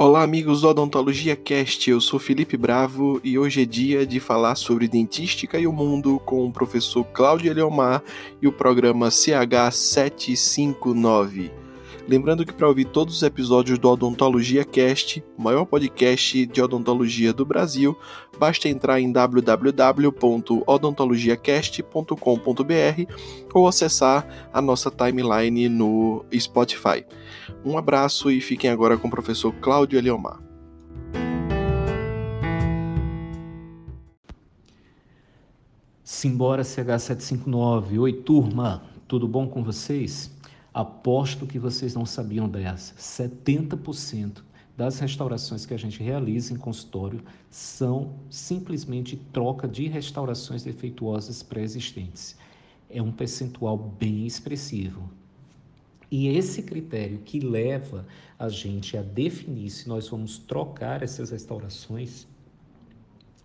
Olá, amigos do Odontologia Cast. Eu sou Felipe Bravo e hoje é dia de falar sobre dentística e o mundo com o professor Cláudio Eliomar e o programa CH759. Lembrando que para ouvir todos os episódios do Odontologia Cast, o maior podcast de odontologia do Brasil, basta entrar em www.odontologiacast.com.br ou acessar a nossa timeline no Spotify. Um abraço e fiquem agora com o professor Cláudio Eliomar. Simbora CH759. Oi, turma, tudo bom com vocês? Aposto que vocês não sabiam dessa. 70% das restaurações que a gente realiza em consultório são simplesmente troca de restaurações defeituosas pré-existentes. É um percentual bem expressivo. E esse critério que leva a gente a definir se nós vamos trocar essas restaurações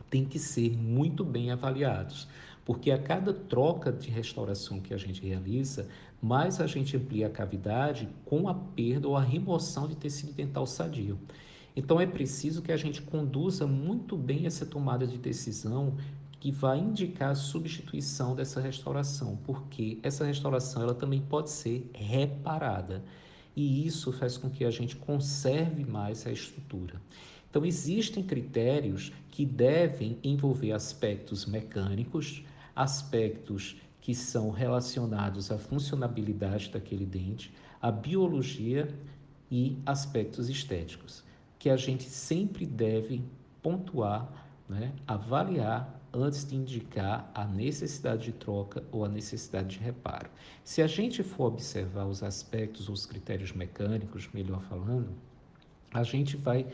tem que ser muito bem avaliados, porque a cada troca de restauração que a gente realiza, mais a gente amplia a cavidade com a perda ou a remoção de tecido dental sadio. Então é preciso que a gente conduza muito bem essa tomada de decisão que vai indicar a substituição dessa restauração, porque essa restauração ela também pode ser reparada. E isso faz com que a gente conserve mais a estrutura. Então existem critérios que devem envolver aspectos mecânicos, aspectos que são relacionados à funcionabilidade daquele dente, à biologia e aspectos estéticos, que a gente sempre deve pontuar, né, avaliar antes de indicar a necessidade de troca ou a necessidade de reparo. Se a gente for observar os aspectos, os critérios mecânicos, melhor falando, a gente vai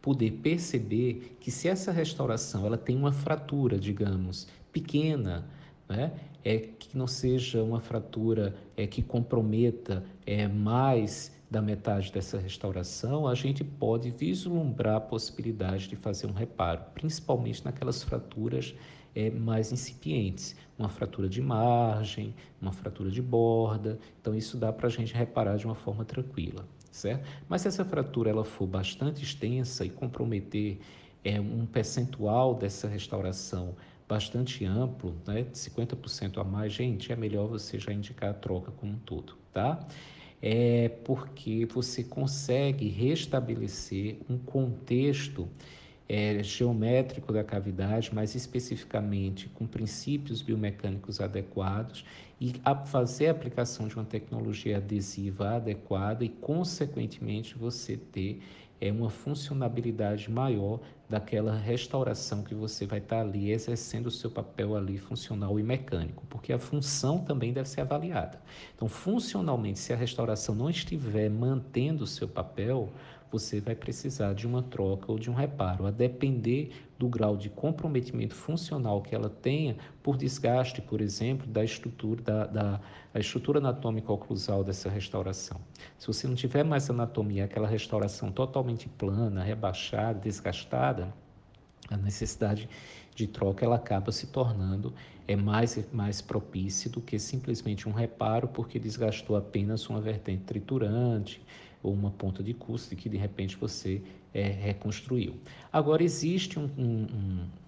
poder perceber que se essa restauração ela tem uma fratura, digamos, pequena, né? é que não seja uma fratura é que comprometa é mais da metade dessa restauração, a gente pode vislumbrar a possibilidade de fazer um reparo, principalmente naquelas fraturas é, mais incipientes, uma fratura de margem, uma fratura de borda. Então isso dá para a gente reparar de uma forma tranquila, certo? Mas se essa fratura ela for bastante extensa e comprometer é, um percentual dessa restauração bastante amplo, né, de 50% a mais, gente, é melhor você já indicar a troca como um todo, tá? É porque você consegue restabelecer um contexto é, geométrico da cavidade, mais especificamente com princípios biomecânicos adequados e a fazer a aplicação de uma tecnologia adesiva adequada e, consequentemente, você ter é uma funcionabilidade maior daquela restauração que você vai estar ali exercendo o seu papel ali funcional e mecânico, porque a função também deve ser avaliada. Então, funcionalmente, se a restauração não estiver mantendo o seu papel, você vai precisar de uma troca ou de um reparo, a depender do grau de comprometimento funcional que ela tenha por desgaste, por exemplo, da estrutura, da, da a estrutura anatômica oclusal dessa restauração. Se você não tiver mais anatomia, aquela restauração totalmente plana, rebaixada, desgastada, a necessidade de troca ela acaba se tornando é mais mais propícia do que simplesmente um reparo porque desgastou apenas uma vertente triturante ou uma ponta de custo que de repente você é, reconstruiu. Agora, existe um, um,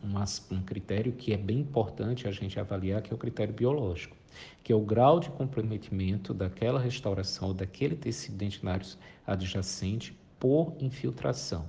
um, um, critério que é bem importante a gente avaliar, que é o critério biológico, que é o grau de comprometimento daquela restauração, daquele tecido dentinário adjacente por infiltração.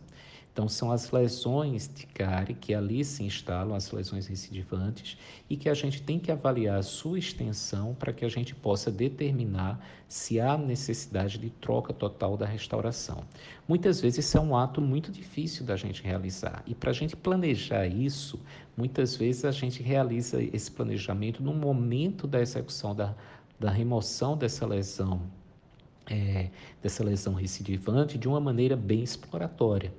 Então, são as lesões de cárie que ali se instalam, as lesões recidivantes, e que a gente tem que avaliar a sua extensão para que a gente possa determinar se há necessidade de troca total da restauração. Muitas vezes isso é um ato muito difícil da gente realizar, e para a gente planejar isso, muitas vezes a gente realiza esse planejamento no momento da execução da, da remoção dessa lesão. É, dessa lesão recidivante de uma maneira bem exploratória.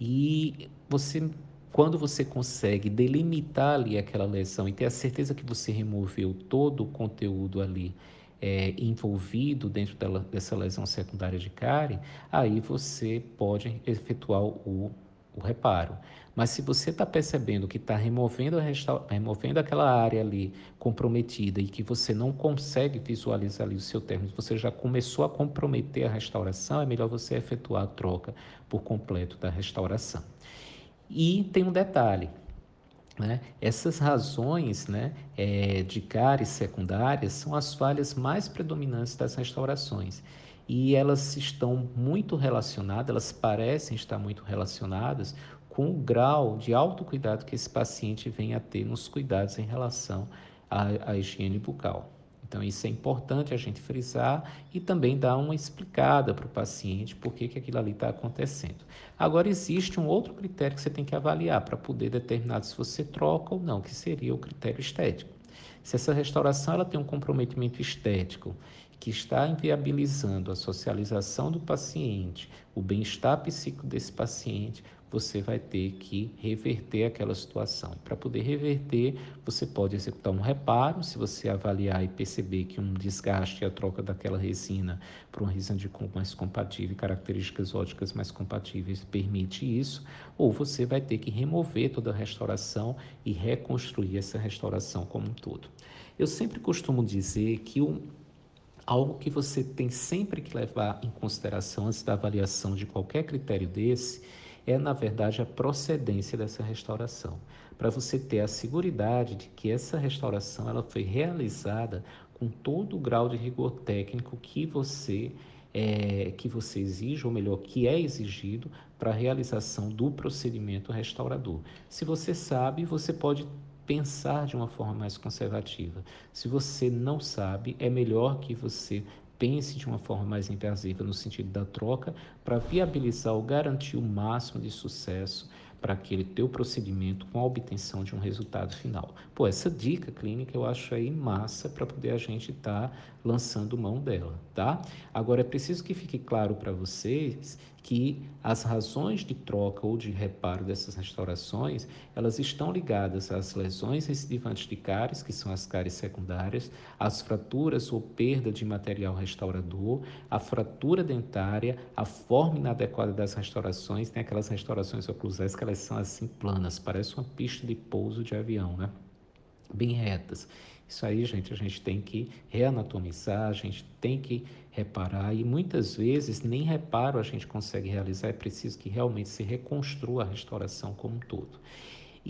E você, quando você consegue delimitar ali aquela lesão e ter a certeza que você removeu todo o conteúdo ali é, envolvido dentro dela, dessa lesão secundária de cárie, aí você pode efetuar o, o reparo. Mas se você está percebendo que está removendo, removendo aquela área ali comprometida e que você não consegue visualizar ali o seu término, você já começou a comprometer a restauração, é melhor você efetuar a troca por completo da restauração. E tem um detalhe, né? Essas razões né, é, de cáries secundárias são as falhas mais predominantes das restaurações e elas estão muito relacionadas, elas parecem estar muito relacionadas com o grau de autocuidado que esse paciente vem a ter nos cuidados em relação à, à higiene bucal. Então, isso é importante a gente frisar e também dar uma explicada para o paciente por que, que aquilo ali está acontecendo. Agora, existe um outro critério que você tem que avaliar para poder determinar se você troca ou não, que seria o critério estético. Se essa restauração ela tem um comprometimento estético que está inviabilizando a socialização do paciente, o bem-estar psíquico desse paciente, você vai ter que reverter aquela situação. Para poder reverter, você pode executar um reparo, se você avaliar e perceber que um desgaste e a troca daquela resina para uma resina de mais compatível, características óticas mais compatíveis permite isso, ou você vai ter que remover toda a restauração e reconstruir essa restauração como um todo. Eu sempre costumo dizer que um, algo que você tem sempre que levar em consideração antes da avaliação de qualquer critério desse é, na verdade, a procedência dessa restauração, para você ter a segurança de que essa restauração ela foi realizada com todo o grau de rigor técnico que você é, que você exige, ou melhor, que é exigido para a realização do procedimento restaurador. Se você sabe, você pode pensar de uma forma mais conservativa. Se você não sabe, é melhor que você pense de uma forma mais invasiva no sentido da troca para viabilizar ou garantir o máximo de sucesso para aquele teu procedimento com a obtenção de um resultado final. Pô, essa dica clínica eu acho aí massa para poder a gente estar tá lançando mão dela, tá? Agora é preciso que fique claro para vocês que as razões de troca ou de reparo dessas restaurações, elas estão ligadas às lesões recidivantes de cáries, que são as cáries secundárias, às fraturas ou perda de material restaurador, à fratura dentária, à forma inadequada das restaurações, tem aquelas restaurações oclusais que elas são assim planas, parece uma pista de pouso de avião, né? Bem retas. Isso aí, gente, a gente tem que reanatomizar, a gente tem que reparar e muitas vezes nem reparo a gente consegue realizar, é preciso que realmente se reconstrua a restauração como um todo.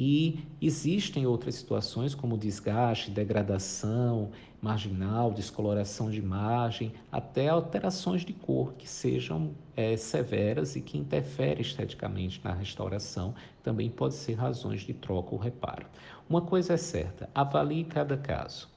E existem outras situações como desgaste, degradação marginal, descoloração de imagem, até alterações de cor que sejam é, severas e que interferem esteticamente na restauração, também pode ser razões de troca ou reparo. Uma coisa é certa, avalie cada caso.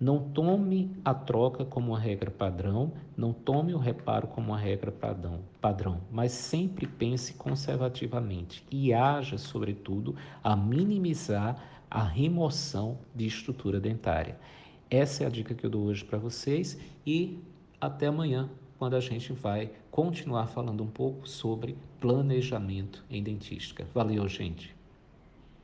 Não tome a troca como uma regra padrão, não tome o reparo como uma regra padrão, padrão, mas sempre pense conservativamente e haja, sobretudo, a minimizar a remoção de estrutura dentária. Essa é a dica que eu dou hoje para vocês e até amanhã, quando a gente vai continuar falando um pouco sobre planejamento em dentística. Valeu, gente!